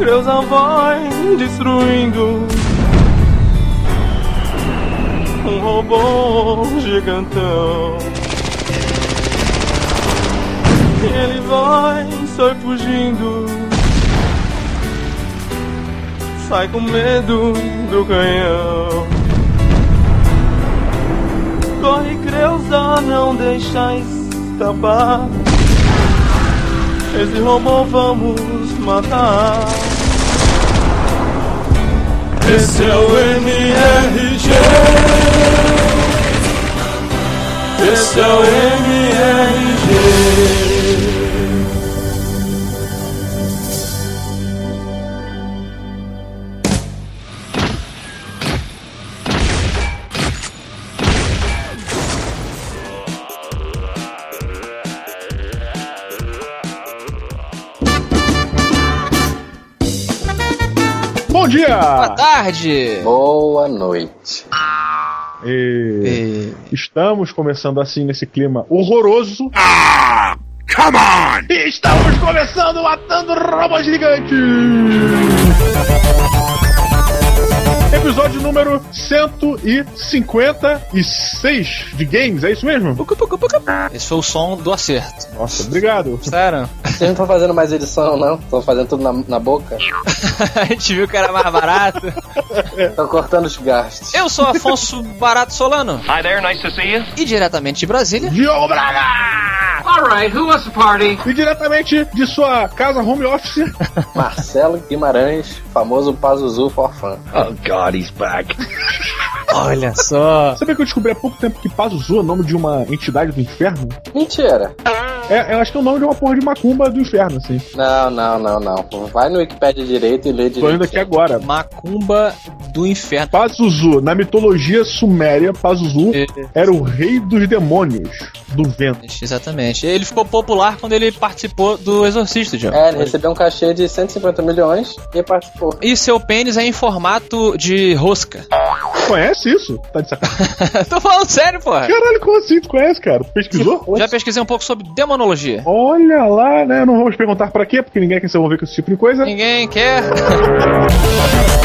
Creusa vai destruindo um robô gigantão. Ele vai, sai fugindo. Sai com medo do canhão. Corre, Creusa, não deixa escapar. Esse robô vamos matar. Esse é o MRG. Dia! Boa tarde! Boa noite. E... Estamos começando assim nesse clima horroroso. Ah! Come on! E estamos começando matando robôs gigantes! Episódio número 156 de games, é isso mesmo? Esse foi o som do acerto. Nossa, obrigado. Sério? Vocês não estão fazendo mais edição, não? Estão fazendo tudo na, na boca? a gente viu que era mais barato. Estão cortando os gastos. Eu sou Afonso Barato Solano. Hi there, nice to see you. E diretamente de Brasília. Diogo Braga! Alright, who wants to party? E diretamente de sua casa home office, Marcelo Guimarães, famoso Pazuzu Forfã. Oh God, he's back. Olha só. Sabia que eu descobri há pouco tempo que Pazuzu é o nome de uma entidade do inferno? Mentira. É, eu acho que é o nome de uma porra de macumba do inferno, assim. Não, não, não, não. Vai no Wikipedia direito e lê Tô indo direito. aqui agora. Macumba do inferno. Pazuzu, na mitologia suméria, Pazuzu É. era o rei dos demônios do vento. Exatamente. Ele ficou popular quando ele participou do Exorcista, John. É, ele recebeu um cachê de 150 milhões e participou. E seu pênis é em formato de rosca. Conhece isso? Tá de sacanagem. Tô falando sério, porra. Caralho, como assim? Tu conhece, cara? Tu pesquisou? Já pesquisei um pouco sobre demonologia. Olha lá, né? Não vamos perguntar pra quê, porque ninguém quer se envolver com esse tipo de coisa. Ninguém quer.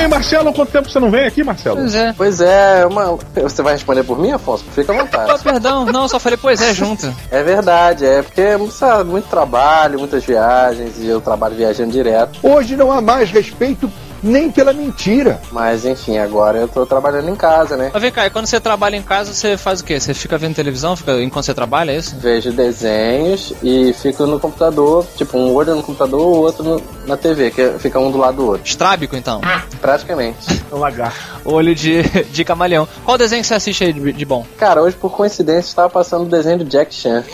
Bem, Marcelo, quanto tempo você não vem aqui, Marcelo? Pois é. Pois é, uma... você vai responder por mim, Afonso? Fica à Oh, vontade. perdão, não, só falei, pois é, junto. É verdade, é porque sabe, muito trabalho, muitas viagens e eu trabalho viajando direto. Hoje não há mais respeito nem pela mentira. Mas enfim, agora eu tô trabalhando em casa, né? Mas vem cá, e quando você trabalha em casa, você faz o quê? Você fica vendo televisão fica enquanto você trabalha, é isso? Vejo desenhos e fico no computador, tipo, um olho no computador, o outro no- na TV, que fica um do lado do outro. Estrábico, então. Praticamente. É um lagarto. Olho de, de camaleão. Qual desenho que você assiste aí de, de bom? Cara, hoje por coincidência estava passando o desenho do Jack Chan.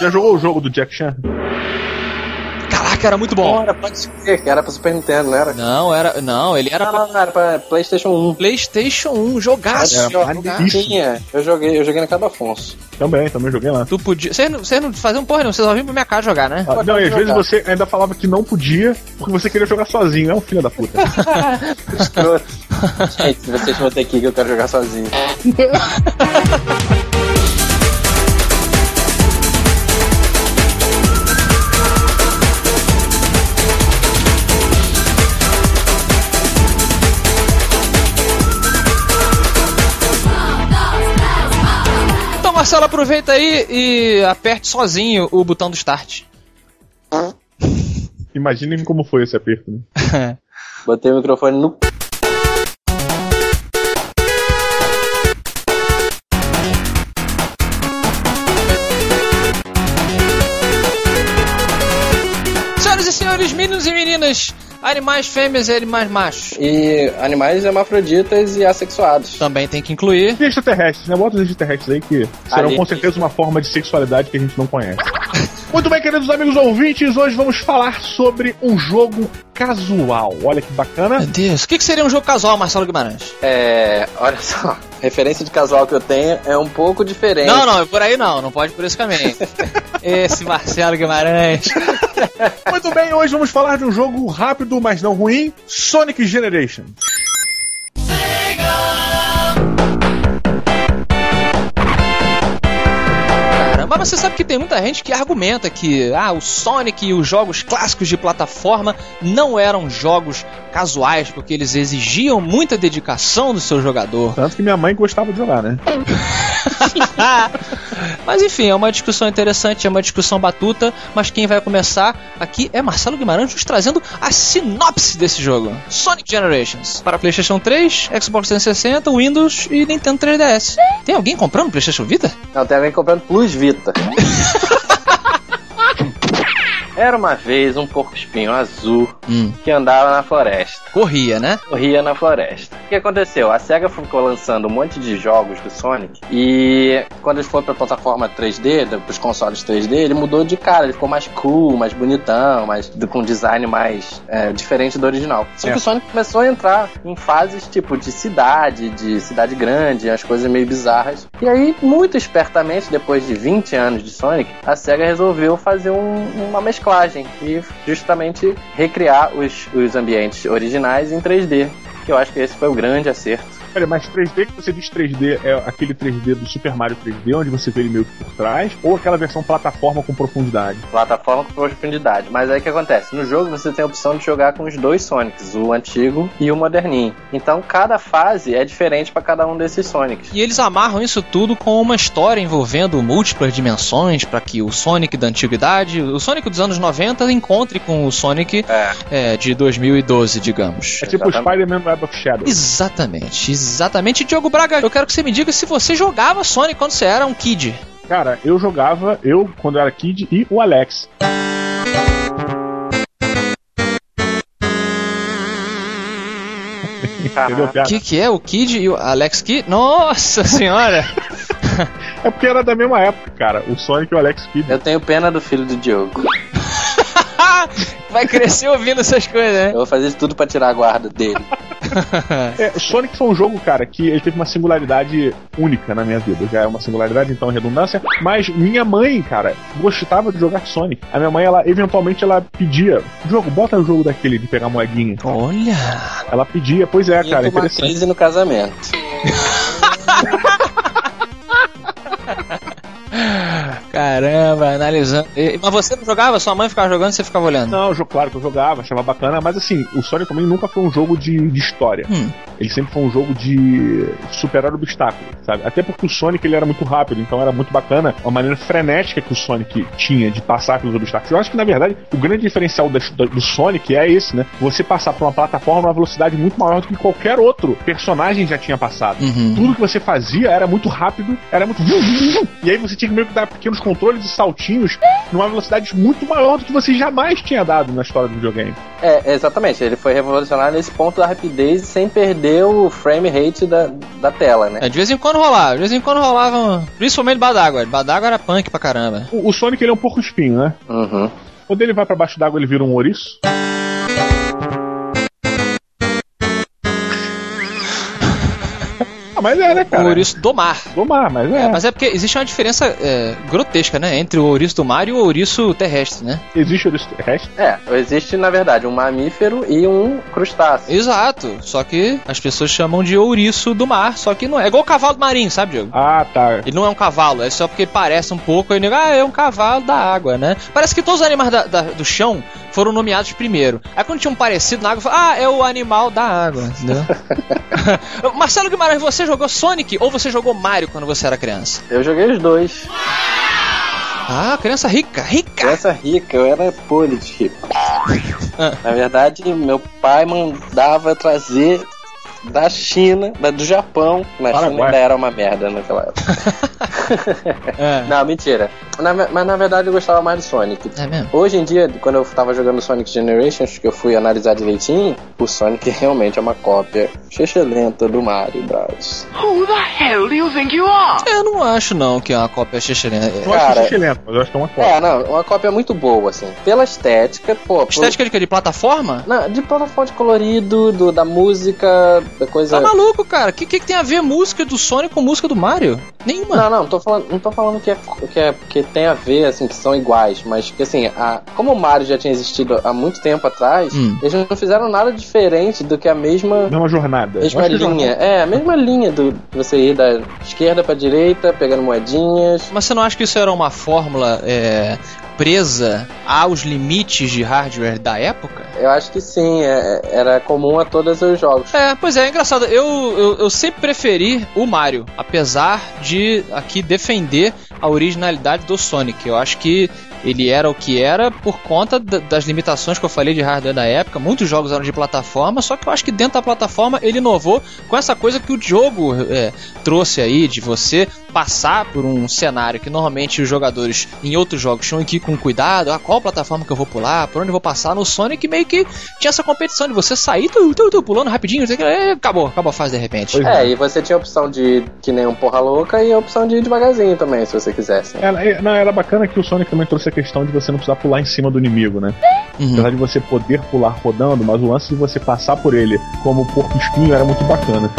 Já jogou o jogo do Jack Chan? Caraca, era muito bom. Não, era pra ser, que era pra Super Nintendo, não era? Não, era. Não, ele era Não, pra não, era pra Playstation 1. PlayStation 1, jogaço. Era tinha, eu joguei, eu joguei na casa do Afonso. Também, também joguei lá. Tu podia. Vocês não, vocês não faziam porra, não. Vocês só vinham pra minha casa jogar, né? Ah, não, e às jogar. vezes você ainda falava que não podia porque você queria jogar sozinho. É um filho da puta. Gente, vocês vão ter que ir que eu quero jogar sozinho. Marcelo, aproveita aí e aperte sozinho o botão do start. Imaginem como foi esse aperto. Né? Botei o microfone no. E senhores, meninos e meninas, animais fêmeas e animais machos. E animais hermafroditas e assexuados. Também tem que incluir. E extraterrestres, né? Bota os extraterrestres aí que serão Ali. com certeza uma forma de sexualidade que a gente não conhece. Muito bem, queridos amigos ouvintes, hoje vamos falar sobre um jogo casual. Olha que bacana. Meu Deus, o que, que seria um jogo casual, Marcelo Guimarães? É. Olha só. Referência de casual que eu tenho é um pouco diferente. Não, não, é por aí não, não pode por esse caminho. Esse Marcelo Guimarães. Muito bem, hoje vamos falar de um jogo rápido, mas não ruim, Sonic Generation. Bacana. Mas você sabe que tem muita gente que argumenta que ah, o Sonic e os jogos clássicos de plataforma não eram jogos casuais, porque eles exigiam muita dedicação do seu jogador. Tanto que minha mãe gostava de jogar, né? mas enfim, é uma discussão interessante, é uma discussão batuta, mas quem vai começar aqui é Marcelo Guimarães nos trazendo a sinopse desse jogo. Sonic Generations. Para PlayStation 3, Xbox 360, Windows e Nintendo 3DS. Tem alguém comprando PlayStation Vita? Não, tem alguém comprando Plus Vita. Preta. Era uma vez um porco espinho azul Hum. que andava na floresta. Corria, né? Corria na floresta. O que aconteceu? A SEGA ficou lançando um monte de jogos do Sonic e quando ele foi pra plataforma 3D, da- pros consoles 3D, ele mudou de cara, ele ficou mais cool, mais bonitão, mais com um design mais é, diferente do original. Só que o Sonic começou a entrar em fases tipo de cidade, de cidade grande, as coisas meio bizarras. E aí, muito espertamente, depois de 20 anos de Sonic, a SEGA resolveu fazer um- uma e justamente recriar os, os ambientes originais em 3D. Que eu acho que esse foi o grande acerto. Olha, mas 3D que você diz 3D é aquele 3D do Super Mario 3D, onde você vê ele meio que por trás, ou aquela versão plataforma com profundidade? Plataforma com profundidade. Mas aí o que acontece? No jogo você tem a opção de jogar com os dois Sonics, o antigo e o moderninho. Então cada fase é diferente para cada um desses Sonics. E eles amarram isso tudo com uma história envolvendo múltiplas dimensões para que o Sonic da antiguidade, o Sonic dos anos 90 encontre com o Sonic É. é, de 2012, digamos. É tipo o. Spider-Man Web of Shadow. Exatamente, exatamente. Diogo Braga, eu quero que você me diga se você jogava Sonic quando você era um kid. Cara, eu jogava, eu, quando eu era kid, e o Alex. Entendeu, O piada? que, que é o Kid e o Alex Kidd? Nossa senhora! É porque era da mesma época, cara. O Sonic e o Alex Kidd. Eu tenho pena do filho do Diogo. Vai crescer ouvindo essas coisas, né? Eu vou fazer de tudo para tirar a guarda dele. É, o Sonic foi um jogo, cara, que ele teve uma singularidade única na minha vida. Já é uma singularidade, então é redundância. Mas minha mãe, cara, gostava de jogar Sonic. A minha mãe, ela eventualmente ela pedia, jogo, bota o jogo daquele de pegar moedinha. Olha! Ela pedia, pois é, E cara, uma interessante. crise no casamento. Caramba, analisando. E- Mas você não jogava? Sua mãe ficava jogando e você ficava olhando? Não, claro que eu jogava, achava bacana, mas assim, o Sonic também nunca foi um jogo de, de história. Hum. Ele sempre foi um jogo de superar obstáculos, sabe? Até porque o Sonic ele era muito rápido, então era muito bacana a maneira frenética que o Sonic tinha de passar pelos obstáculos. Eu acho que na verdade o grande diferencial da- da- do Sonic é esse, né? Você passar por uma plataforma numa velocidade muito maior do que qualquer outro personagem já tinha passado. Uhum. Tudo que você fazia era muito rápido, era muito. E aí você tinha que meio que dar pequenos controles e saltinhos numa velocidade muito maior do que você jamais tinha dado na história do videogame. É, exatamente. Ele foi revolucionário nesse ponto da rapidez sem perder o frame rate da, da tela, né? É, de vez em quando rolava, de vez em quando rolava, um- principalmente Badágua. Badágua era punk pra caramba. O, o Sonic ele é um pouco espinho, né? Uhum. Quando ele vai pra baixo d'água, ele vira um ouriço. Mas é, né, O cara? ouriço do mar. Do mar, mas é. É, mas é porque existe uma diferença é, grotesca, né? Entre o ouriço do mar e o ouriço terrestre, né? Existe ouriço terrestre? É, existe na verdade um mamífero e um crustáceo. Exato. Só que as pessoas chamam de ouriço do mar, só que não é. É igual o cavalo marinho, sabe, Diego? Ah, tá. Ele não é um cavalo, é só porque ele parece um pouco. Aí nego, ah, é um cavalo da água, né? Parece que todos os animais da- da- do chão foram nomeados primeiro. Aí quando tinha um parecido na água, fala, ah, é o animal da água, entendeu? Marcelo Guimarães, você jogou Sonic ou você jogou Mario quando você era criança? Eu joguei os dois. Ah, criança rica, rica! Criança rica, eu era rico. Ah. Na verdade, meu pai mandava trazer da China, da- do Japão. Na China Paraguai. ainda era uma merda naquela época. É, Não, mentira. Na mas na verdade eu gostava mais do Sonic. é mesmo? Hoje em dia, quando eu tava jogando Sonic Generations, que eu fui analisar direitinho, o Sonic realmente é uma cópia lenta do Mario Bros. Who the hell do you think you are? Eu não acho não que é uma cópia xixelenta. Eu acho Cara, xixi lento, mas eu acho que é uma coisa. É, não, uma cópia muito boa, assim. Pela estética, pô. por- Estética de quê? De plataforma? Não, de plataforma de colorido, do, da música, da coisa. Tá maluco, cara? O que, que, que tem a ver música do Sonic com música do Mario? Nenhuma. Não, não, tô falando, não tô falando que, é, que, é, que tem a ver, assim, que são iguais, mas que assim, a, como o Mario já tinha existido há muito tempo atrás, Hum. eles não fizeram nada diferente do que a mesma. Mesma jornada. Mesma linha, é, a mesma linha do de você ir da esquerda pra direita, pegando moedinhas. Mas você não acha que isso era uma fórmula é, presa aos limites de hardware da época? Eu acho que sim, é- era comum a todos os jogos. É, pois é, é engraçado. Eu, eu, eu sempre preferi o Mario, apesar de aqui defender a originalidade do Sonic. Eu acho que ele era o que era por conta da- das limitações que eu falei de hardware da época. Muitos jogos eram de plataforma, só que eu acho que dentro da plataforma ele inovou com essa coisa que o jogo é, trouxe aí, de você passar por um cenário que normalmente os jogadores em outros jogos tinham que ir com cuidado, ah, qual plataforma que eu vou pular, por onde eu vou passar. No Sonic meio que tinha essa competição de você sair, tu, tu, tu, pulando rapidinho, não sei o que, é, acabou, acabou a fase de repente. É, e você tinha a opção de que nem um porra louca e a opção de ir devagarzinho também, se você quisesse. Era, é, não, era bacana que o Sonic também trouxe questão de você não precisar pular em cima do inimigo, né? Uhum. Apesar de você poder pular rodando, mas o lance de você passar por ele como porco espinho era muito bacana.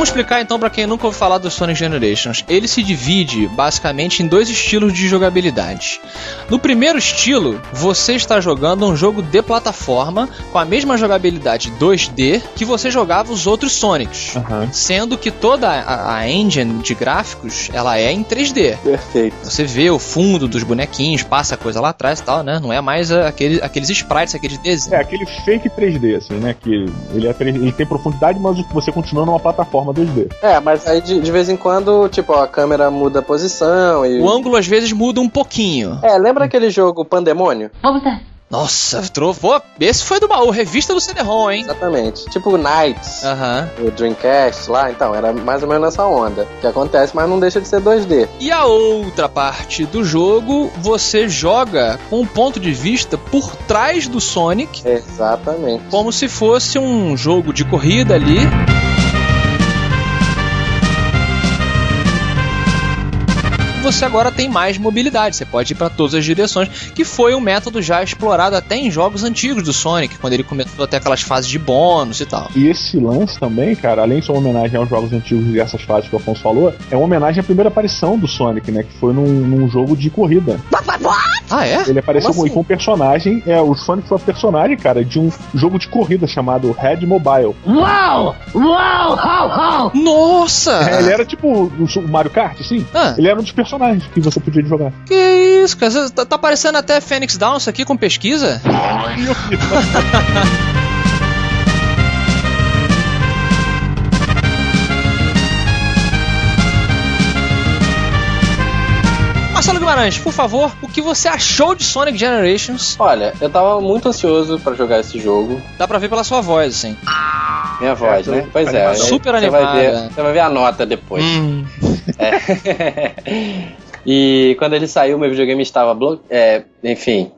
Vamos explicar então pra quem nunca ouviu falar do Sonic Generations. Ele se divide basicamente em dois estilos de jogabilidade. No primeiro estilo, você está jogando um jogo de plataforma com a mesma jogabilidade 2D que você jogava os outros Sonics. Aham. Sendo que toda a, a engine de gráficos ela é em 3D. Perfeito. Você vê o fundo dos bonequinhos, passa a coisa lá atrás e tal, né? Não é mais aquele, aqueles sprites, aqueles desenhos. É, aquele fake 3D, assim, né? Que ele, é, 3D ele tem profundidade, mas você continua numa plataforma 2D. É, mas aí de, de vez em quando, tipo, a câmera muda a posição e. O ângulo às vezes muda um pouquinho. É, lembra aquele jogo Pandemônio? Nossa, trovou. Esse foi do baú, revista do CD-ROM, hein? Exatamente. Tipo Knights, Aham. o Dreamcast lá, então, era mais ou menos nessa onda. Que acontece, mas não deixa de ser 2D. E a outra parte do jogo, você joga com um ponto de vista por trás do Sonic, Exatamente. como se fosse um jogo de corrida ali. Você agora tem mais mobilidade, você pode ir para todas as direções, que foi um método já explorado até em jogos antigos do Sonic, quando ele começou até aquelas fases de bônus e tal. E esse lance também, cara, além de ser uma homenagem aos jogos antigos e essas fases que o Afonso falou, é uma homenagem à primeira aparição do Sonic, né? Que foi num, num jogo de corrida. Ah, é? Ele apareceu Como com, assim? com um personagem, é, o Sonic foi um personagem, cara, de um jogo de corrida chamado Red Mobile. Nossa! É, ele era tipo o, o Mario Kart, assim. Ah, Ele era um dos personagens que você podia jogar. que isso, cara? Tá, tá parecendo até Phoenix Downs aqui com pesquisa? Marcelo Guimarães, por favor, o que você achou de Sonic Generations? Olha, eu tava muito ansioso pra jogar esse jogo. Dá pra ver pela sua voz, assim. Minha voz, tô né? Pois é. animado. aí Super você vai, ver, animada. você vai ver a nota depois. Hum. É. e quando ele saiu, meu videogame estava bloqueado. É, enfim.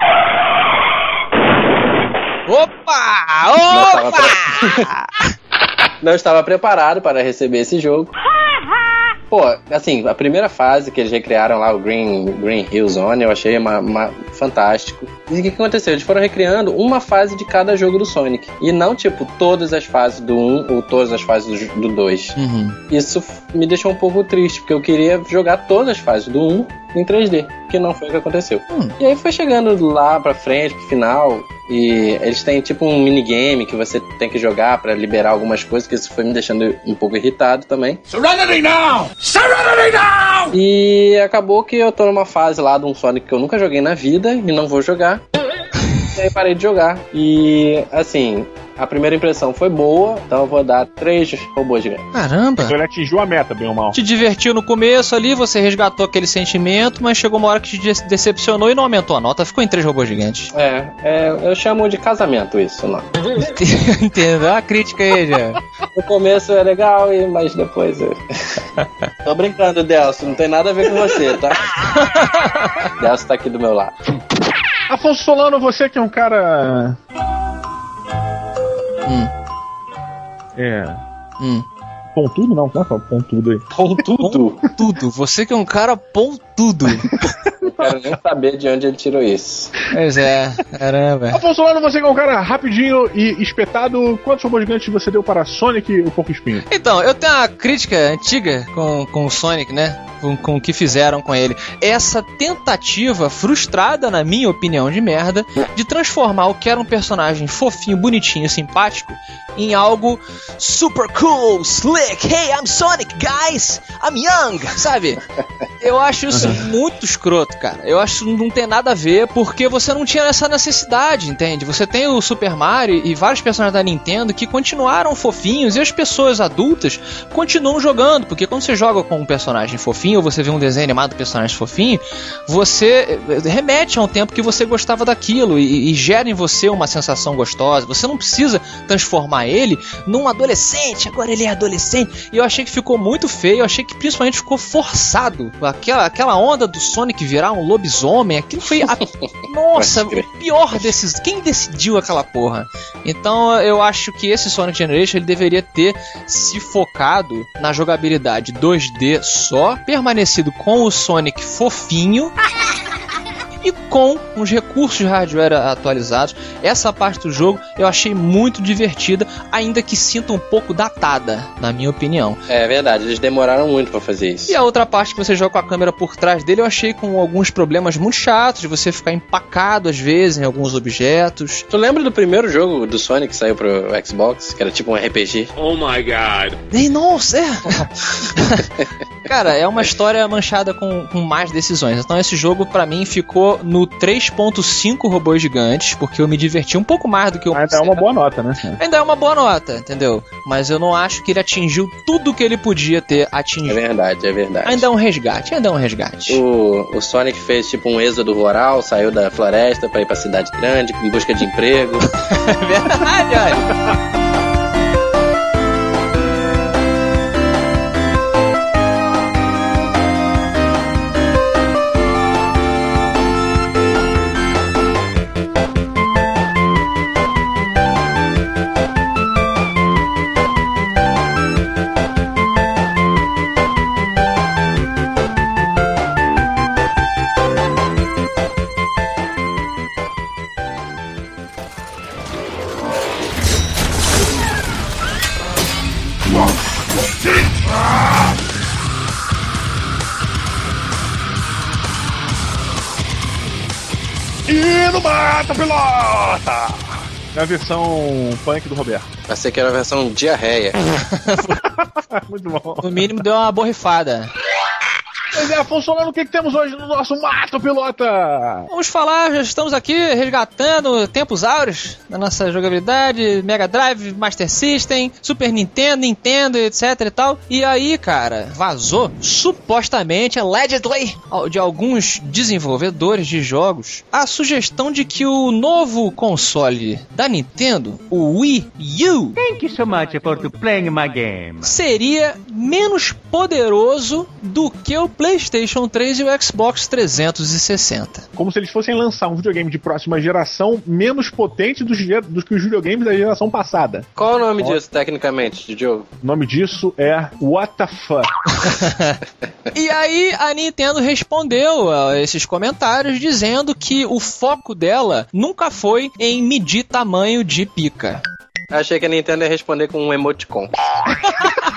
Opa! Não estava, Opa! pre- não estava preparado para receber esse jogo. Pô, assim, a primeira fase que eles recriaram lá, o Green, Green Hill Zone, eu achei uma, uma- fantástico. E o que, que aconteceu? Eles foram recriando uma fase de cada jogo do Sonic. E não, tipo, todas as fases do 1 ou todas as fases do, do 2. Uhum. Isso me deixou um pouco triste, porque eu queria jogar todas as fases do 1 em 3D, que não foi o que aconteceu. Hum. E aí foi chegando lá pra frente, pro final, e eles têm tipo um minigame que você tem que jogar pra liberar algumas coisas, que isso foi me deixando um pouco irritado também. Serenity now! Serenity now! E acabou que eu tô numa fase lá de um Sonic que eu nunca joguei na vida e não vou jogar. E aí parei de jogar. E assim, a primeira impressão foi boa, então eu vou dar três robôs gigantes. Caramba! Então ele atingiu a meta, bem ou mal. Te divertiu no começo ali, você resgatou aquele sentimento, mas chegou uma hora que te de- decepcionou e não aumentou a nota, ficou em três robôs gigantes. É, é, eu chamo de casamento isso, não. Entendeu? A crítica aí, já. No começo é legal, e- mas depois. Eu... Tô brincando, Delcio, não tem nada a ver com você, tá? Delcio tá aqui do meu lado. Afonso Solano, você que é um cara. É. Hum. Pontudo não, como é que é pontudo aí? Pontudo. Tudo. Você que é um cara pontudo. Quero nem saber de onde ele tirou isso. Pois é, caramba. Afonso Solano, você que é um cara rapidinho e espetado, quantos robôs gigantes você deu para Sonic o Porco Espinho? Então, eu tenho uma crítica antiga com, com o Sonic, né? Com, com o que fizeram com ele. Essa tentativa frustrada, na minha opinião de merda, de transformar o que era um personagem fofinho, bonitinho, simpático, em algo super cool, slick. Hey, I'm Sonic, guys! I'm young, sabe? Eu acho isso muito escroto, cara. Eu acho que não tem nada a ver, porque você não tinha essa necessidade, entende? Você tem o Super Mario e vários personagens da Nintendo que continuaram fofinhos e as pessoas adultas continuam jogando, porque quando você joga com um personagem fofinho ou você vê um desenho animado do personagem fofinho, você eh, remete a um tempo que você gostava daquilo e, e gera em você uma sensação gostosa. Você não precisa transformar ele num adolescente, agora ele é adolescente. E eu achei que ficou muito feio, eu achei que principalmente ficou forçado. Aquela, aquela onda do Sonic virar um lobisomem, aquilo foi a. Nossa, o pior desses. Quem decidiu aquela porra? Então eu acho que esse Sonic Generation ele deveria ter se focado na jogabilidade 2D só, permanecido com o Sonic fofinho. E com os recursos de hardware atualizados, essa parte do jogo eu achei muito divertida, ainda que sinta um pouco datada, na minha opinião. É verdade, eles demoraram muito pra fazer isso. E a outra parte que você joga com a câmera por trás dele, eu achei com alguns problemas muito chatos, de você ficar empacado às vezes em alguns objetos. Tu lembra do primeiro jogo do Sonic que saiu pro Xbox, que era tipo um RPG? Oh my god. Ei, nossa, é! Cara, é uma história manchada com, com mais decisões. Então esse jogo pra mim ficou no 3.5 robôs gigantes, porque eu me diverti um pouco mais do que eu Ainda é uma boa nota, né? Ainda é uma boa nota, entendeu? Mas eu não acho que ele atingiu tudo que ele podia ter É atingido. verdade, é verdade. Ainda é um resgate, ainda é um resgate. O, o Sonic fez tipo um êxodo rural, saiu da floresta pra ir pra cidade grande em busca de emprego. É verdade, olha. É a versão punk do Roberto. Achei que era a versão diarreia. Muito bom. No mínimo deu uma borrifada. Pois é, Afonso Solano, o que, que temos hoje no nosso Mata Pilota? Vamos falar, já estamos aqui resgatando tempos áureos da nossa jogabilidade, Mega Drive, Master System, Super Nintendo, Nintendo, etc e tal. E aí, cara, vazou, supostamente, allegedly, de alguns desenvolvedores de jogos, a sugestão de que o novo console da Nintendo, o Wii U, Thank you so much for playing my game. seria menos poderoso do que o PlayStation 3 e o Xbox 360. Como se eles fossem lançar um videogame de próxima geração menos potente dos, dos que os videogames da geração passada. Qual o nome disso tecnicamente, de jogo? O nome disso é What the Fuck. E aí a Nintendo respondeu a esses comentários dizendo que o foco dela nunca foi em medir tamanho de pica. Achei que a Nintendo ia responder com um emoticon.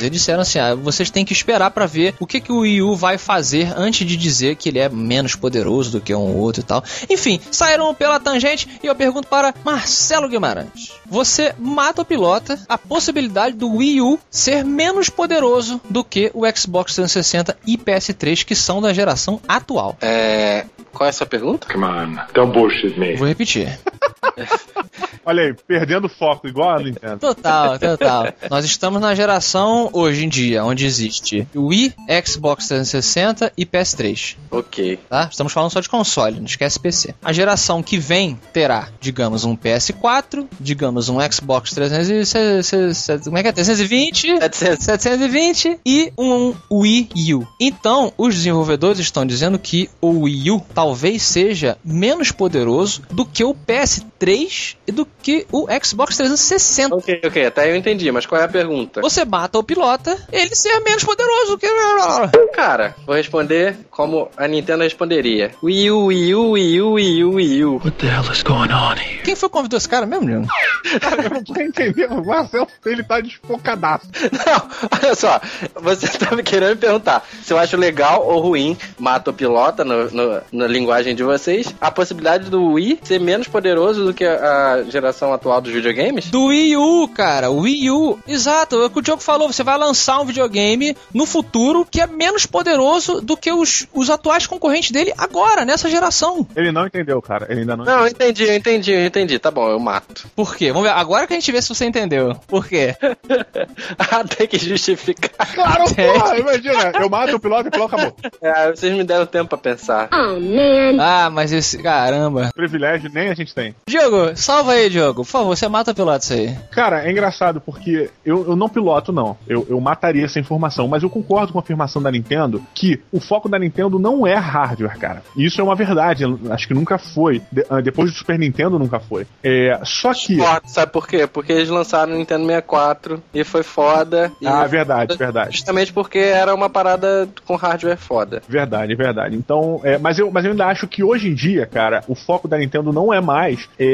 Eles disseram assim: ah, vocês têm que esperar pra ver o que, que o Wii U vai fazer antes de dizer que ele é menos poderoso do que um outro e tal. Enfim, saíram pela tangente e eu pergunto para Marcelo Guimarães: você mata ou pilota a possibilidade do Wii U ser menos poderoso do que o Xbox 360 e PS3 que são da geração atual? É. Qual é a sua pergunta? Come on, don't bullshit me. Vou repetir. Olha aí, perdendo foco, igual a Nintendo. Total, total. Nós estamos na geração hoje em dia, onde existe Wii, Xbox 360 e PS3. Ok. Tá? Estamos falando só de console, não esquece PC. A geração que vem terá, digamos, um PS4, digamos, um Xbox 360, como é que é? 320, 700. 720 e um Wii U. Então, os desenvolvedores estão dizendo que o Wii U talvez seja menos poderoso do que o PS3 PS3 e do que o Xbox 360. Ok, ok, até eu entendi, mas qual é a pergunta? Você mata o pilota, ele ser menos poderoso que. Cara, vou responder como a Nintendo responderia. Wii U, Wii U, Wii U, Wii U, Wii U. What the hell is going on here? Quem foi que convidou esse cara mesmo, Diego? Cara, eu não tô entendendo. O Marcel, ele tá desfocadaço. Não, olha só, você tá me querendo me perguntar se eu acho legal ou ruim, mata o pilota no, no- na linguagem de vocês, a possibilidade do Wii ser menos poderoso do que a, geração atual dos videogames? Do Wii U, cara. O Wii U. Exato, é o que o Diogo falou. Você vai lançar um videogame no futuro que é menos poderoso do que os, os atuais concorrentes dele agora, nessa geração. Ele não entendeu, cara. Ele ainda não, Não, entendi, eu entendi, eu entendi. Tá bom, eu mato. Por quê? Vamos ver. Agora que a gente vê se você entendeu. Por quê? ah, tem que justificar. Claro, porra, imagina. Eu mato o piloto e o piloto acabou. É, vocês me deram tempo pra pensar. Ah, mas esse. Caramba. Privilégio nem a gente tem. Diogo, salva aí, Diogo. Por favor, você mata o piloto isso aí. Cara, é engraçado porque eu, eu não piloto, não. Eu, eu mataria essa informação, mas eu concordo com a afirmação da Nintendo que o foco da Nintendo não é hardware, cara. Isso é uma verdade. Acho que nunca foi. De- ah, depois do Super Nintendo, nunca foi. É, só que. Foda, sabe por quê? Porque eles lançaram o Nintendo 64 e foi foda. E Ah, verdade, verdade. Justamente porque era uma parada com hardware foda. Verdade, verdade. Então, é, mas, eu, mas eu ainda acho que hoje em dia, cara, o foco da Nintendo não é mais. É,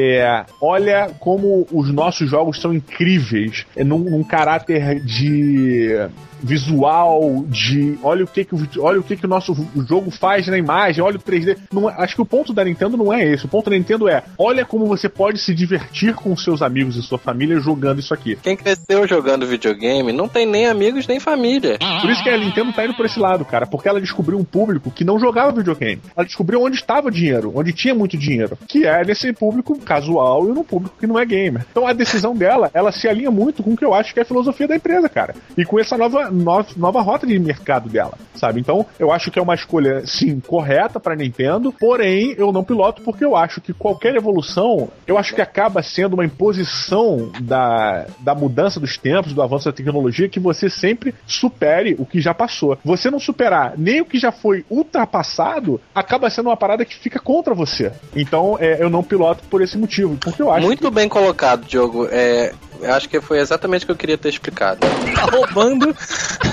olha como os nossos jogos são incríveis é, num, num caráter de visual, de olha o que que olha o que que o nosso jogo faz na imagem, olha o 3D. Não é- acho que o ponto da Nintendo não é esse. O ponto da Nintendo é olha como você pode se divertir com seus amigos e sua família jogando isso aqui. Quem cresceu jogando videogame não tem nem amigos nem família. Por isso que a Nintendo tá indo por esse lado, cara, porque ela descobriu um público que não jogava videogame. Ela descobriu onde estava o dinheiro, onde tinha muito dinheiro, que é nesse público casual e no público que não é gamer. Então a decisão dela, ela se alinha muito com o que eu acho que é a filosofia da empresa, cara. E com essa nova, nova, nova rota de mercado dela, sabe? Então eu acho que é uma escolha, sim, correta pra Nintendo, porém eu não piloto porque eu acho que qualquer evolução, eu acho que acaba sendo uma imposição da, da mudança dos tempos, do avanço da tecnologia, que você sempre supere o que já passou. Você não superar nem o que já foi ultrapassado, acaba sendo uma parada que fica contra você. Então é, eu não piloto por esse motivo, porque eu acho Muito bem colocado, Diogo. É, eu acho que foi exatamente o que eu queria ter explicado. Tá roubando.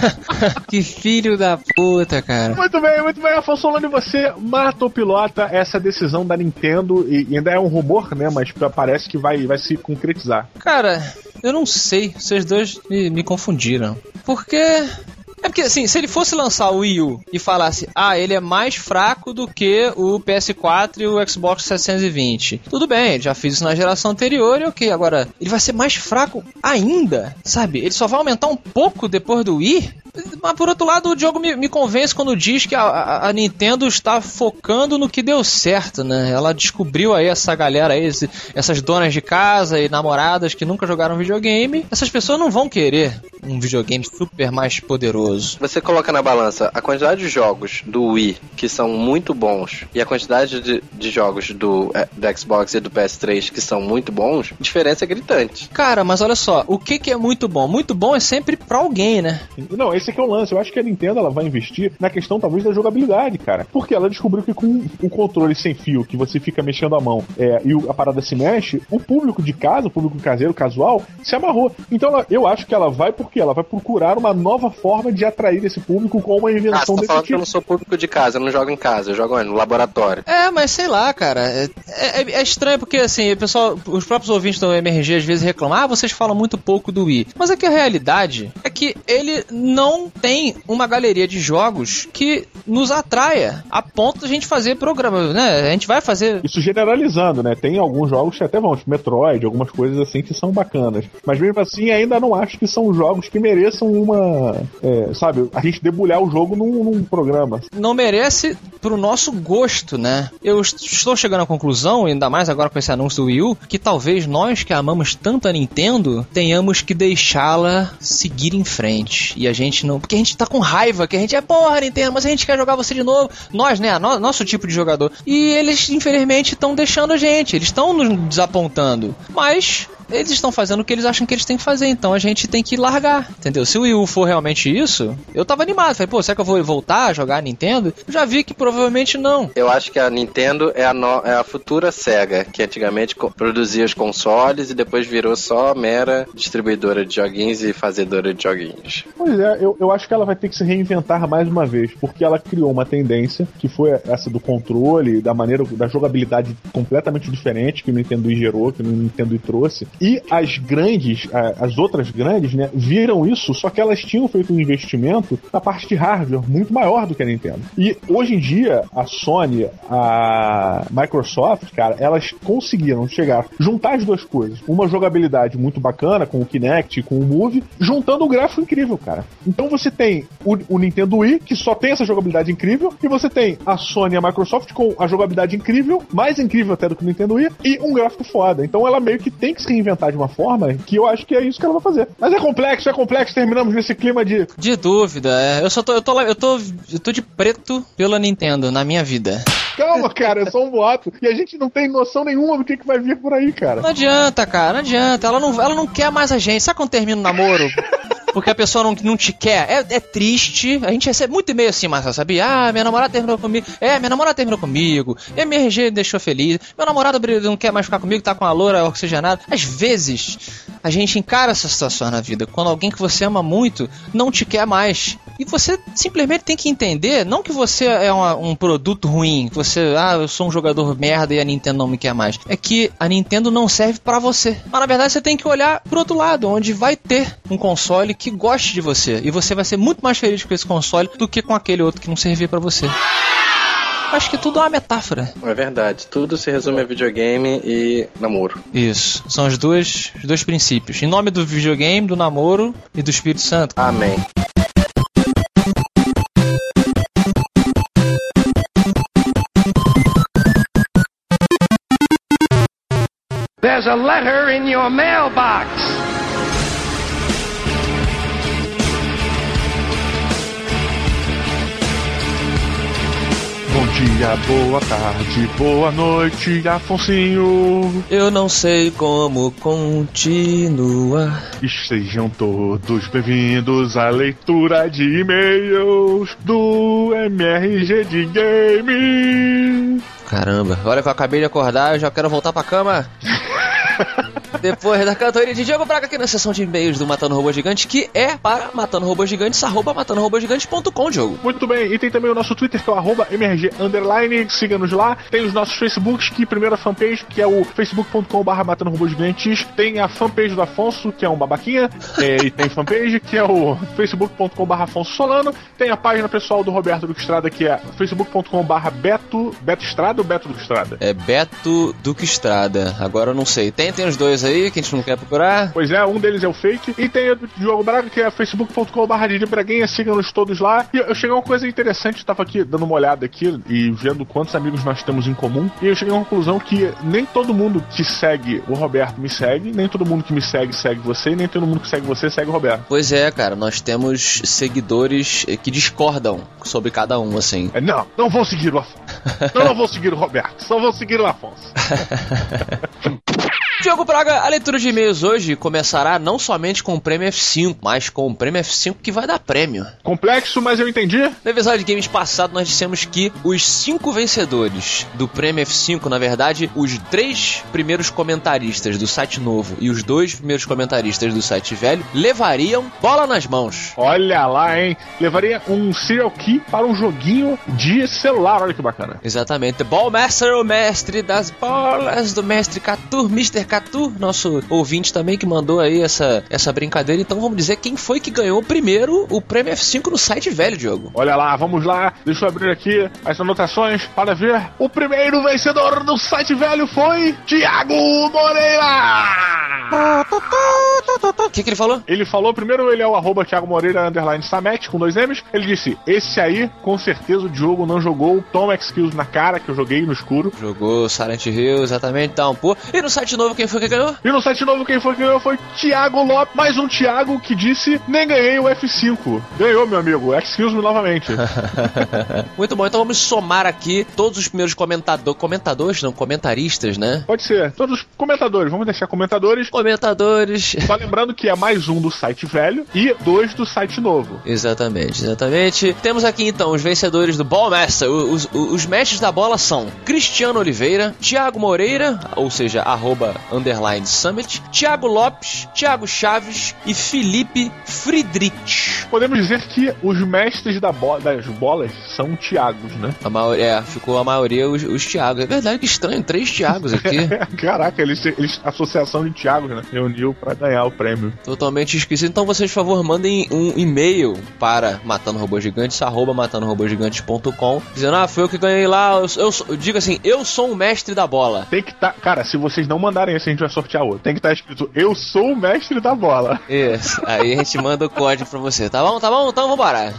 que filho da puta, cara. Muito bem, muito bem, Afonso Solano, você mata ou pilota essa decisão da Nintendo, e, e ainda é um rumor, né, mas parece que vai, vai se concretizar. Cara, eu não sei. Vocês dois me, me confundiram. Porque. É porque, assim, se ele fosse lançar o Wii U e falasse, ah, ele é mais fraco do que o PS4 e o Xbox 720. Tudo bem, já fiz isso na geração anterior e ok. Agora, ele vai ser mais fraco ainda, sabe? Ele só vai aumentar um pouco depois do Wii? Mas por outro lado, o Diogo me, me convence quando diz que a, a- a Nintendo está focando no que deu certo, né? Ela descobriu aí essa galera aí, esse- essas donas de casa e namoradas que nunca jogaram videogame. Essas pessoas não vão querer um videogame super mais poderoso. Você coloca na balança a quantidade de jogos do Wii que são muito bons e a quantidade de, de jogos do, eh, do Xbox e do PS3 que são muito bons, a diferença é gritante. Cara, mas olha só, o que, que é muito bom? Muito bom é sempre pra alguém, né? Não, esse aqui é o lance. Eu acho que a Nintendo ela vai investir na questão, talvez, da jogabilidade, cara. Porque ela descobriu que com o controle sem fio, que você fica mexendo a mão é, e o- a parada se mexe, o público de casa, o público caseiro, casual, se amarrou. Então ela- eu acho que ela vai porque ela vai procurar uma nova forma de atrair esse público com uma Ah, você invenção tá desse falando que eu tipo. não sou público de casa, eu não jogo em casa, eu jogo no laboratório. É, mas sei lá, cara. É, é- é estranho porque, assim, o pessoal, os próprios ouvintes do MRG às vezes reclamam, ah, vocês falam muito pouco do Wii. Mas é que a realidade é que ele não tem uma galeria de jogos que nos atraia a ponto de a gente fazer programa, né? A gente vai fazer. Isso generalizando, né? Tem alguns jogos que até vão, tipo Metroid, algumas coisas assim que são bacanas. Mas mesmo assim, ainda não acho que são jogos que mereçam uma. é, sabe, a gente debulhar o jogo num, num programa. Não merece pro nosso gosto, né? Eu est- estou chegando à conclusão, ainda mais agora com esse anúncio do Wii U, que talvez nós que amamos tanto a Nintendo tenhamos que deixá-la seguir em frente. E a gente não. Porque a gente tá com raiva, que a gente é porra, Nintendo, mas a gente quer jogar você de novo. Nós, né? No- nosso tipo de jogador. E eles, infelizmente, estão deixando a gente. Eles estão nos desapontando. Mas eles estão fazendo o que eles acham que eles têm que fazer, então a gente tem que largar, entendeu? Se o Wii U for realmente isso, eu tava animado, falei, pô, será que eu vou voltar a jogar a Nintendo? Eu já vi que provavelmente não. Eu acho que a Nintendo é a, no- é a futura SEGA, que antigamente co- produzia os consoles e depois virou só mera distribuidora de joguinhos e fazedora de joguinhos. Pois é, eu, eu acho que ela vai ter que se reinventar mais uma vez, porque ela criou uma tendência que foi essa do controle, da maneira, da jogabilidade completamente diferente que o Nintendo Wii gerou, que o Nintendo Wii trouxe. E as grandes, as outras grandes, né, viram isso, só que elas tinham feito um investimento na parte de hardware muito maior do que a Nintendo. E hoje em dia, a Sony, a Microsoft, cara, elas conseguiram chegar, juntar as duas coisas. Uma jogabilidade muito bacana com o Kinect, com o Move, juntando um gráfico incrível, cara. Então você tem o, o Nintendo Wii, que só tem essa jogabilidade incrível, e você tem a Sony e a Microsoft com a jogabilidade incrível, mais incrível até do que o Nintendo Wii, e um gráfico foda. Então ela meio que tem que se reinventar de uma forma que eu acho que é isso que ela vai fazer. Mas é complexo, é complexo, terminamos nesse clima de De dúvida, é. Eu só tô, eu tô, eu tô, eu tô de preto pela Nintendo na minha vida. calma, cara, é só um boato. E a gente não tem noção nenhuma do que, que vai vir por aí, cara. Não adianta, cara, não adianta. Ela não, ela não quer mais a gente. Sabe quando termina o namoro? Porque a pessoa não, não te quer. É, é triste. A gente recebe muito e-mail assim, mas sabia? Ah, minha namorada terminou comigo. É, minha namorada terminou comigo. E minha RG me deixou feliz. Meu namorado não quer mais ficar comigo, tá com a loura oxigenada. Às vezes, a gente encara essa situação na vida. Quando alguém que você ama muito não te quer mais. E você simplesmente tem que entender, não que você é uma- um produto ruim, que você, ah, eu sou um jogador merda e a Nintendo não me quer mais. É que a Nintendo não serve pra você. Mas na verdade você tem que olhar pro outro lado, onde vai ter um console que goste de você. E você vai ser muito mais feliz com esse console do que com aquele outro que não servia pra você. Acho que tudo é uma metáfora. É verdade, tudo se resume a videogame e namoro. Isso. São os dois, os dois princípios. Em nome do videogame, do namoro e do Espírito Santo. Amém. There's a letter in your mailbox. Dia, boa tarde, boa noite, Afonsinho. Eu não sei como continuar. Estejam todos bem-vindos à leitura de e-mails do MRG de Game. Caramba, olha que eu acabei de acordar, eu já quero voltar pra cama. Depois da cantoria de Diogo Braga aqui na sessão de e-mails do Matando Robô Gigante, que é para matando robôs gigantes, arroba matandorobôsgigantes.com, Diogo. Muito bem, e tem também o nosso Twitter, que é o arroba MRG Underline, siga-nos lá. Tem os nossos Facebooks, que primeiro a fanpage, que é o facebook.com.br Matando Robôs Gigantes. Tem a fanpage do Afonso, que é um babaquinha. é, e tem fanpage, que é o facebook.com.br Afonso Solano. Tem a página pessoal do Roberto Duque Estrada, que é facebook.com.br Beto, Beto Estrada ou Beto Duque Estrada? É Beto Duque Estrada. Agora eu não sei. Tem, tem os dois aí que a gente não quer procurar. Pois é, um deles é o fake. E tem o Diogo Braga, que é facebook.com.br Braguinha, siga-nos todos lá. E eu cheguei a uma coisa interessante, eu tava aqui dando uma olhada aqui e vendo quantos amigos nós temos em comum. E eu cheguei a uma conclusão que nem todo mundo que segue o Roberto me segue, nem todo mundo que me segue segue você, e nem todo mundo que segue você segue o Roberto. Pois é, cara, nós temos seguidores que discordam sobre cada um, assim. É, não, não vou seguir o Afonso. não, não vou seguir o Roberto, só vou seguir o Afonso. Diogo Braga, a leitura de e-mails hoje começará não somente com o prêmio F5, mas com o prêmio F5 que vai dar prêmio. Complexo, mas eu entendi. No episódio de games passado, nós dissemos que os cinco vencedores do Prêmio F5, na verdade, os três primeiros comentaristas do site novo e os dois primeiros comentaristas do site velho levariam bola nas mãos. Olha lá, hein? Levaria um serial key para um joguinho de celular, olha que bacana. Exatamente. Ballmaster, o mestre das bolas do mestre Catu, Mr. Catu, nosso ouvinte também que mandou aí essa, essa brincadeira. Então vamos dizer quem foi que ganhou primeiro o Prêmio F5 no site velho, Diogo. Olha lá, vamos lá. Deixa eu abrir aqui as anotações para ver. O primeiro vencedor do site velho foi Tiago Moreira! O que, que ele falou? Ele falou, primeiro ele é o arroba Thiago Moreira underline Samet, com dois M's. Ele disse, esse aí, com certeza o Diogo não jogou. Toma Excuse na cara, que eu joguei no escuro. Jogou Silent Hill, exatamente, Downpour. E no site novo, quem foi que ganhou? E no site novo quem foi que ganhou foi Thiago Lopes. Mais um Thiago que disse, nem ganhei o F5. Ganhou, meu amigo. Excuse me novamente. Muito bom, então vamos somar aqui todos os primeiros comentadores, comentadores, não, comentaristas, né? Pode ser. Todos os comentadores. Vamos deixar comentadores. comentadores. Só lembrando que é mais um do site velho e dois do site novo. Exatamente, exatamente. Temos aqui então os vencedores do Ballmaster. Os, os, os mestres da bola são Cristiano Oliveira, Thiago Moreira, ou seja, arroba underline summit, Thiago Lopes, Thiago Chaves e Felipe Friedrich. Podemos dizer que os mestres da bo das bolas são Thiagos, né? A maioria, é, ficou a maioria os, os Thiagos. É verdade que estranho, três Thiagos aqui. Caraca, eles, eles associação de Thiagos, né? Reuniu pra ganhar o prêmio. Totalmente esquecido. Então vocês, por favor, mandem um e-mail para matando robôs gigantes, arroba matandorobogigantes.com, dizendo, ah, foi eu que ganhei lá. Eu, eu, diga assim, eu sou o mestre da bola. Tem que tá. Cara, se vocês não mandarem esse, a gente vai sortear outro. Tem que estar tá escrito, eu sou o mestre da bola. Isso. Aí a gente manda o código pra você. Tá bom? Tá bom? Então vambora.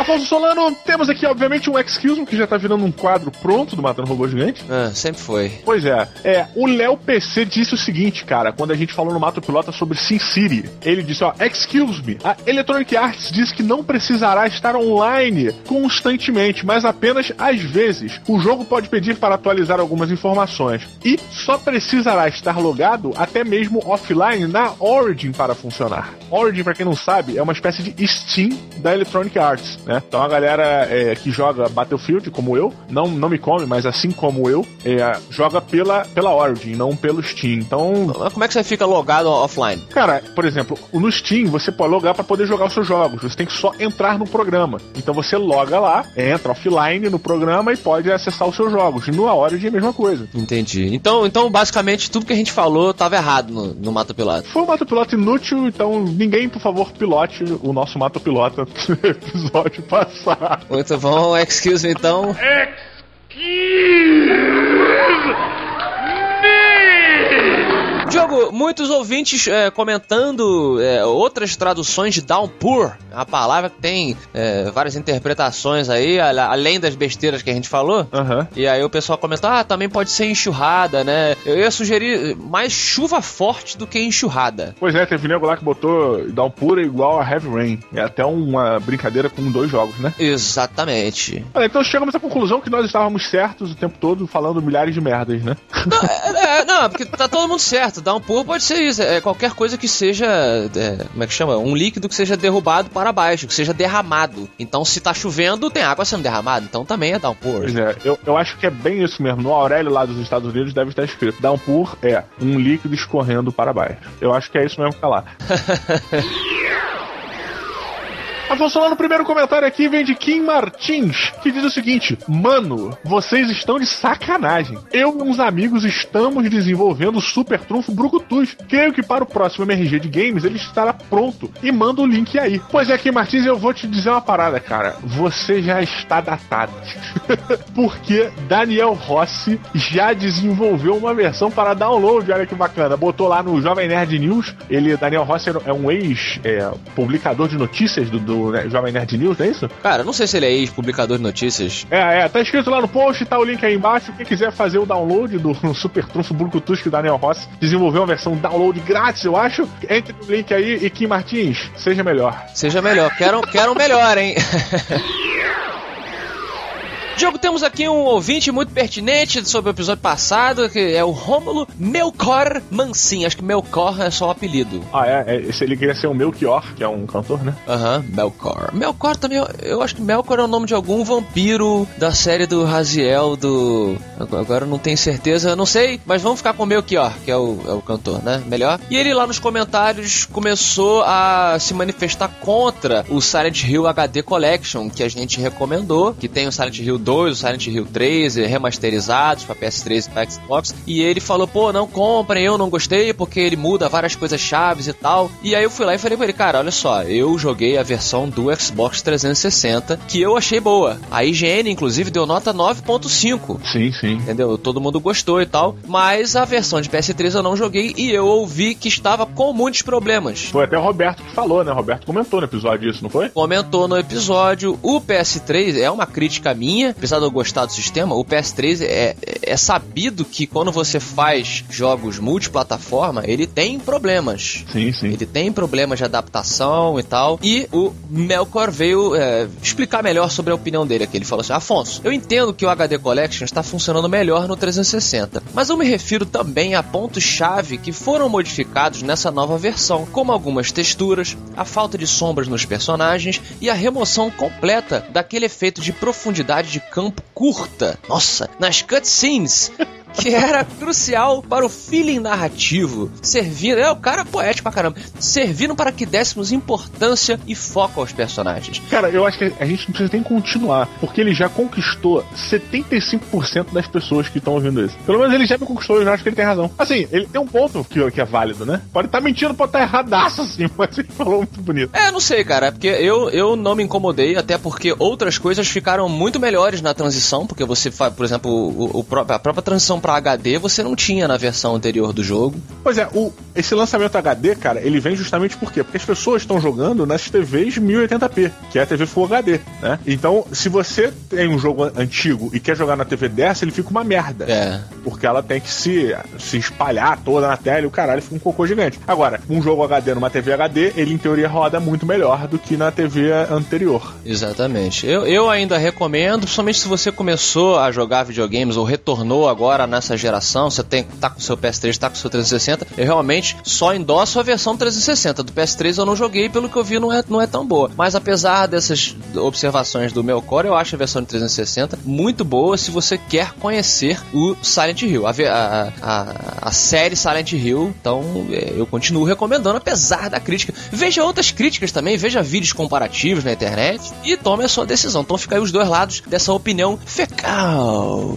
Afonso Solano, temos aqui, obviamente, um Excuse Me, que já tá virando um quadro pronto do Matando Robô Gigante. Ah, sempre foi. Pois é. É, o Léo PC disse o seguinte, cara, quando a gente falou no Mato Pilota sobre Sin City. Ele disse, ó, Excuse me, a Electronic Arts diz que não precisará estar online constantemente, mas apenas às vezes. O jogo pode pedir para atualizar algumas informações e só precisará estar logado até mesmo offline na Origin para funcionar. Origin, para quem não sabe, é uma espécie de Steam da Electronic Arts né? Então a galera é, que joga Battlefield, como eu, não, não me come, mas assim como eu, é, joga pela, pela Origin, não pelo Steam. Então. Como é que você fica logado offline? Cara, por exemplo, no Steam você pode logar para poder jogar os seus jogos. Você tem que só entrar no programa. Então você loga lá, entra offline no programa e pode acessar os seus jogos. E no Origin é a mesma coisa. Entendi. Então, então basicamente, tudo que a gente falou estava errado no, no Mato Piloto. Foi um Mato Piloto inútil, então ninguém, por favor, pilote o nosso Mato Pilota episódio passar. Muito bom, excuse me então. Excuse Diogo, muitos ouvintes é, comentando é, outras traduções de downpour, a palavra que tem é, várias interpretações aí, além das besteiras que a gente falou. Uhum. E aí o pessoal comenta, ah, também pode ser enxurrada, né? Eu ia sugerir mais chuva forte do que enxurrada. Pois é, teve nego lá que botou downpour igual a heavy rain. É até uma brincadeira com dois jogos, né? Exatamente. então chegamos à conclusão que nós estávamos certos o tempo todo falando milhares de merdas, né? Não, é, é, não porque tá todo mundo certo certo, downpour pode ser isso. É qualquer coisa que seja. É, como é que chama? Um líquido que seja derrubado para baixo, que seja derramado. Então, se tá chovendo, tem água sendo derramada. Então também é downpour. Pois é, eu, eu acho que é bem isso mesmo. No Aurélio lá dos Estados Unidos deve estar escrito: downpour é um líquido escorrendo para baixo. Eu acho que é isso mesmo que tá lá. Afonso, lá no primeiro comentário aqui vem de Kim Martins, que diz o seguinte: Mano, vocês estão de sacanagem. Eu e uns amigos estamos desenvolvendo o Super Trunfo Brucutus. Creio que para o próximo MRG de Games ele estará pronto. E manda o link aí. Pois é, Kim Martins, eu vou te dizer uma parada, cara. Você já está datado. Porque Daniel Rossi já desenvolveu uma versão para download. Olha que bacana. Botou lá no Jovem Nerd News. Ele, Daniel Rossi, é um ex-publicador é, de notícias do, do né, Jovem Nerd News, não é isso? Cara, não sei se ele é ex-publicador de notícias. É, é, tá escrito lá no post, tá o link aí embaixo. Quem quiser fazer o download do Super Trunfo Bluetooth que o Daniel Ross desenvolveu uma versão download grátis, eu acho. Entre no link aí e Kim Martins, seja melhor. Seja melhor. Quero, quero melhor, hein? Diogo, temos aqui um ouvinte muito pertinente sobre o episódio passado, que é o Rômulo Melcor Mansin. Acho que Melcor é só um apelido. Ah, é? é esse, ele queria ser o Melchior, que é um cantor, né? Aham, uhum, Melkor. Melkor também, eu, acho que Melkor é o nome de algum vampiro da série do Raziel, do... Agora eu não tenho certeza, não sei, mas vamos ficar com o Melchior, que é o, é o cantor, né? Melhor. E ele lá nos comentários começou a se manifestar contra o Silent Hill HD Collection, que a gente recomendou, que tem o Silent Hill 2 2, o Silent Hill 3, remasterizados para PS3 e para Xbox. E ele falou: pô, não comprem, eu não gostei porque ele muda várias coisas chaves e tal. E aí eu fui lá e falei pra ele: cara, olha só, eu joguei a versão do Xbox 360 que eu achei boa. A IGN, inclusive, deu nota 9.5. Sim, sim. Entendeu? Todo mundo gostou e tal. Mas a versão de PS3 eu não joguei e eu ouvi que estava com muitos problemas. Foi até o Roberto que falou, né? O Roberto comentou no episódio isso, não foi? Comentou no episódio. O PS3 é uma crítica minha apesar de eu gostar do sistema, o PS3 é, é sabido que quando você faz jogos multiplataforma, ele tem problemas. Sim, sim. Ele tem problemas de adaptação e tal. E o Melkor veio é, explicar melhor sobre a opinião dele aqui. Ele falou assim: Afonso, eu entendo que o HD Collection está funcionando melhor no 360, mas eu me refiro também a pontos-chave que foram modificados nessa nova versão, como algumas texturas, a falta de sombras nos personagens e a remoção completa daquele efeito de profundidade de campo curta. Nossa, nas cutscenes que era crucial para o feeling narrativo, servindo, é o cara poético pra caramba, servindo para que dessemos importância e foco aos personagens. Cara, eu acho que a gente não precisa nem continuar, porque ele já conquistou 75% das pessoas que estão ouvindo isso. Pelo menos ele já me conquistou, eu já acho que ele tem razão. Assim, ele tem um ponto que, que é válido, né? Pode estar tá mentindo, pode estar tá erradaço, assim, mas ele falou muito bonito. É, não sei, cara, é porque eu, eu não me incomodei, até porque outras coisas ficaram muito melhores na transição, porque você faz, por exemplo, o, o, a própria transição para HD você não tinha na versão anterior do jogo. Pois é, o, esse lançamento HD, cara, ele vem justamente por quê? Porque as pessoas estão jogando nas TVs 1080p, que é a TV Full HD, né? Então, se você tem um jogo antigo e quer jogar na TV dessa, ele fica uma merda. É. Porque ela tem que se, se espalhar toda na tela e o caralho fica um cocô gigante. Agora, um jogo HD numa TV HD, ele em teoria roda muito melhor do que na TV anterior. Exatamente. Eu, eu ainda recomendo, principalmente se você começou a jogar videogames ou retornou agora nessa geração, você tem tá com o seu PS3, tá com o seu 360, eu realmente só endosso a versão 360. Do PS3 eu não joguei, pelo que eu vi não é, não é tão boa. Mas apesar dessas observações do meu core, eu acho a versão de 360 muito boa se você quer conhecer o Silent Hill, a, a, a, a série Silent Hill. Então é, eu continuo recomendando, apesar da crítica. Veja outras críticas também, veja vídeos comparativos na internet e tome a sua decisão. Então fica aí os dois lados dessa opinião fecal.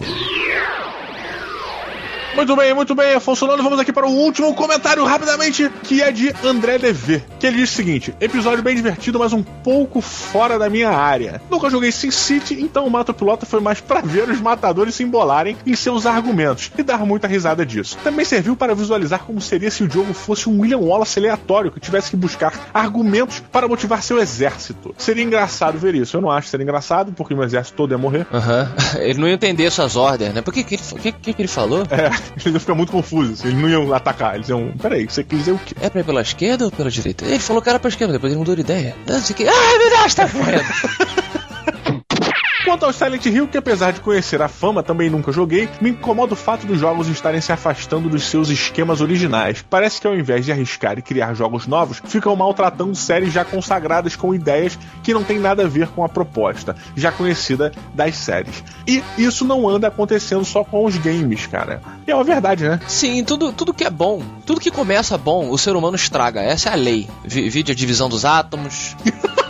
Muito bem, muito bem, Afonso Lano. Vamos aqui para o último comentário rapidamente, que é de André Dever, que ele diz o seguinte: episódio bem divertido, mas um pouco fora da minha área. Nunca joguei Sin City, então o Mato Pilota foi mais para ver os matadores se embolarem em seus argumentos e dar muita risada disso. Também serviu para visualizar como seria se o jogo fosse um William Wallace aleatório que tivesse que buscar argumentos para motivar seu exército. Seria engraçado ver isso. Eu não acho que seria engraçado, porque o meu exército todo ia morrer. Uhum. Ele não ia entender suas ordens, né? Por que, que, que, que ele falou? É. eles iam ficar muito confusos. Eles não iam atacar. Eles iam. Peraí, você quer dizer o quê? É pra ir pela esquerda ou pela direita? Ele falou que era pra esquerda, depois ele mudou de ideia. Não sei que. Ai, meu Deus, tá correndo. Quanto ao Silent Hill, que apesar de conhecer a fama, também nunca joguei, me incomoda o fato dos jogos estarem se afastando dos seus esquemas originais. Parece que ao invés de arriscar e criar jogos novos, ficam maltratando séries já consagradas com ideias que não tem nada a ver com a proposta, já conhecida das séries. E isso não anda acontecendo só com os games, cara. E é uma verdade, né? Sim, tudo, tudo que é bom, tudo que começa bom, o ser humano estraga. Essa é a lei. Vide a divisão dos átomos.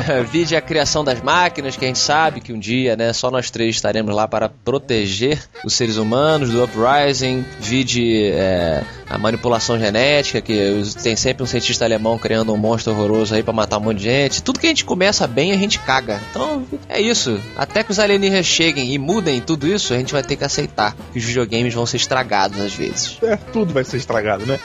Vide a criação das máquinas, que a gente sabe que um dia, né, só nós três estaremos lá para proteger os seres humanos do uprising. Vide é, a manipulação genética, que tem sempre um cientista alemão criando um monstro horroroso aí para matar um monte de gente. Tudo que a gente começa bem, a gente caga. Então, é isso. Até que os alienígenas cheguem e mudem tudo isso, a gente vai ter que aceitar que os videogames vão ser estragados às vezes. É, tudo vai ser estragado, né?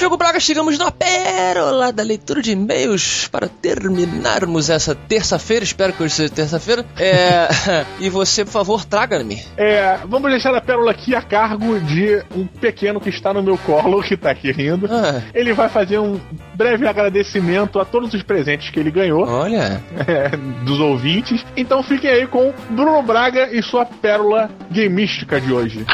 Diogo Braga, chegamos na pérola da leitura de e-mails para terminarmos essa terça-feira. Espero que hoje seja terça-feira. É... e você, por favor, traga-me. É, vamos deixar a pérola aqui a cargo de um pequeno que está no meu colo, que está aqui rindo. Ah. Ele vai fazer um breve agradecimento a todos os presentes que ele ganhou. Olha. É, dos ouvintes. Então fiquem aí com Bruno Braga e sua pérola gamística de hoje.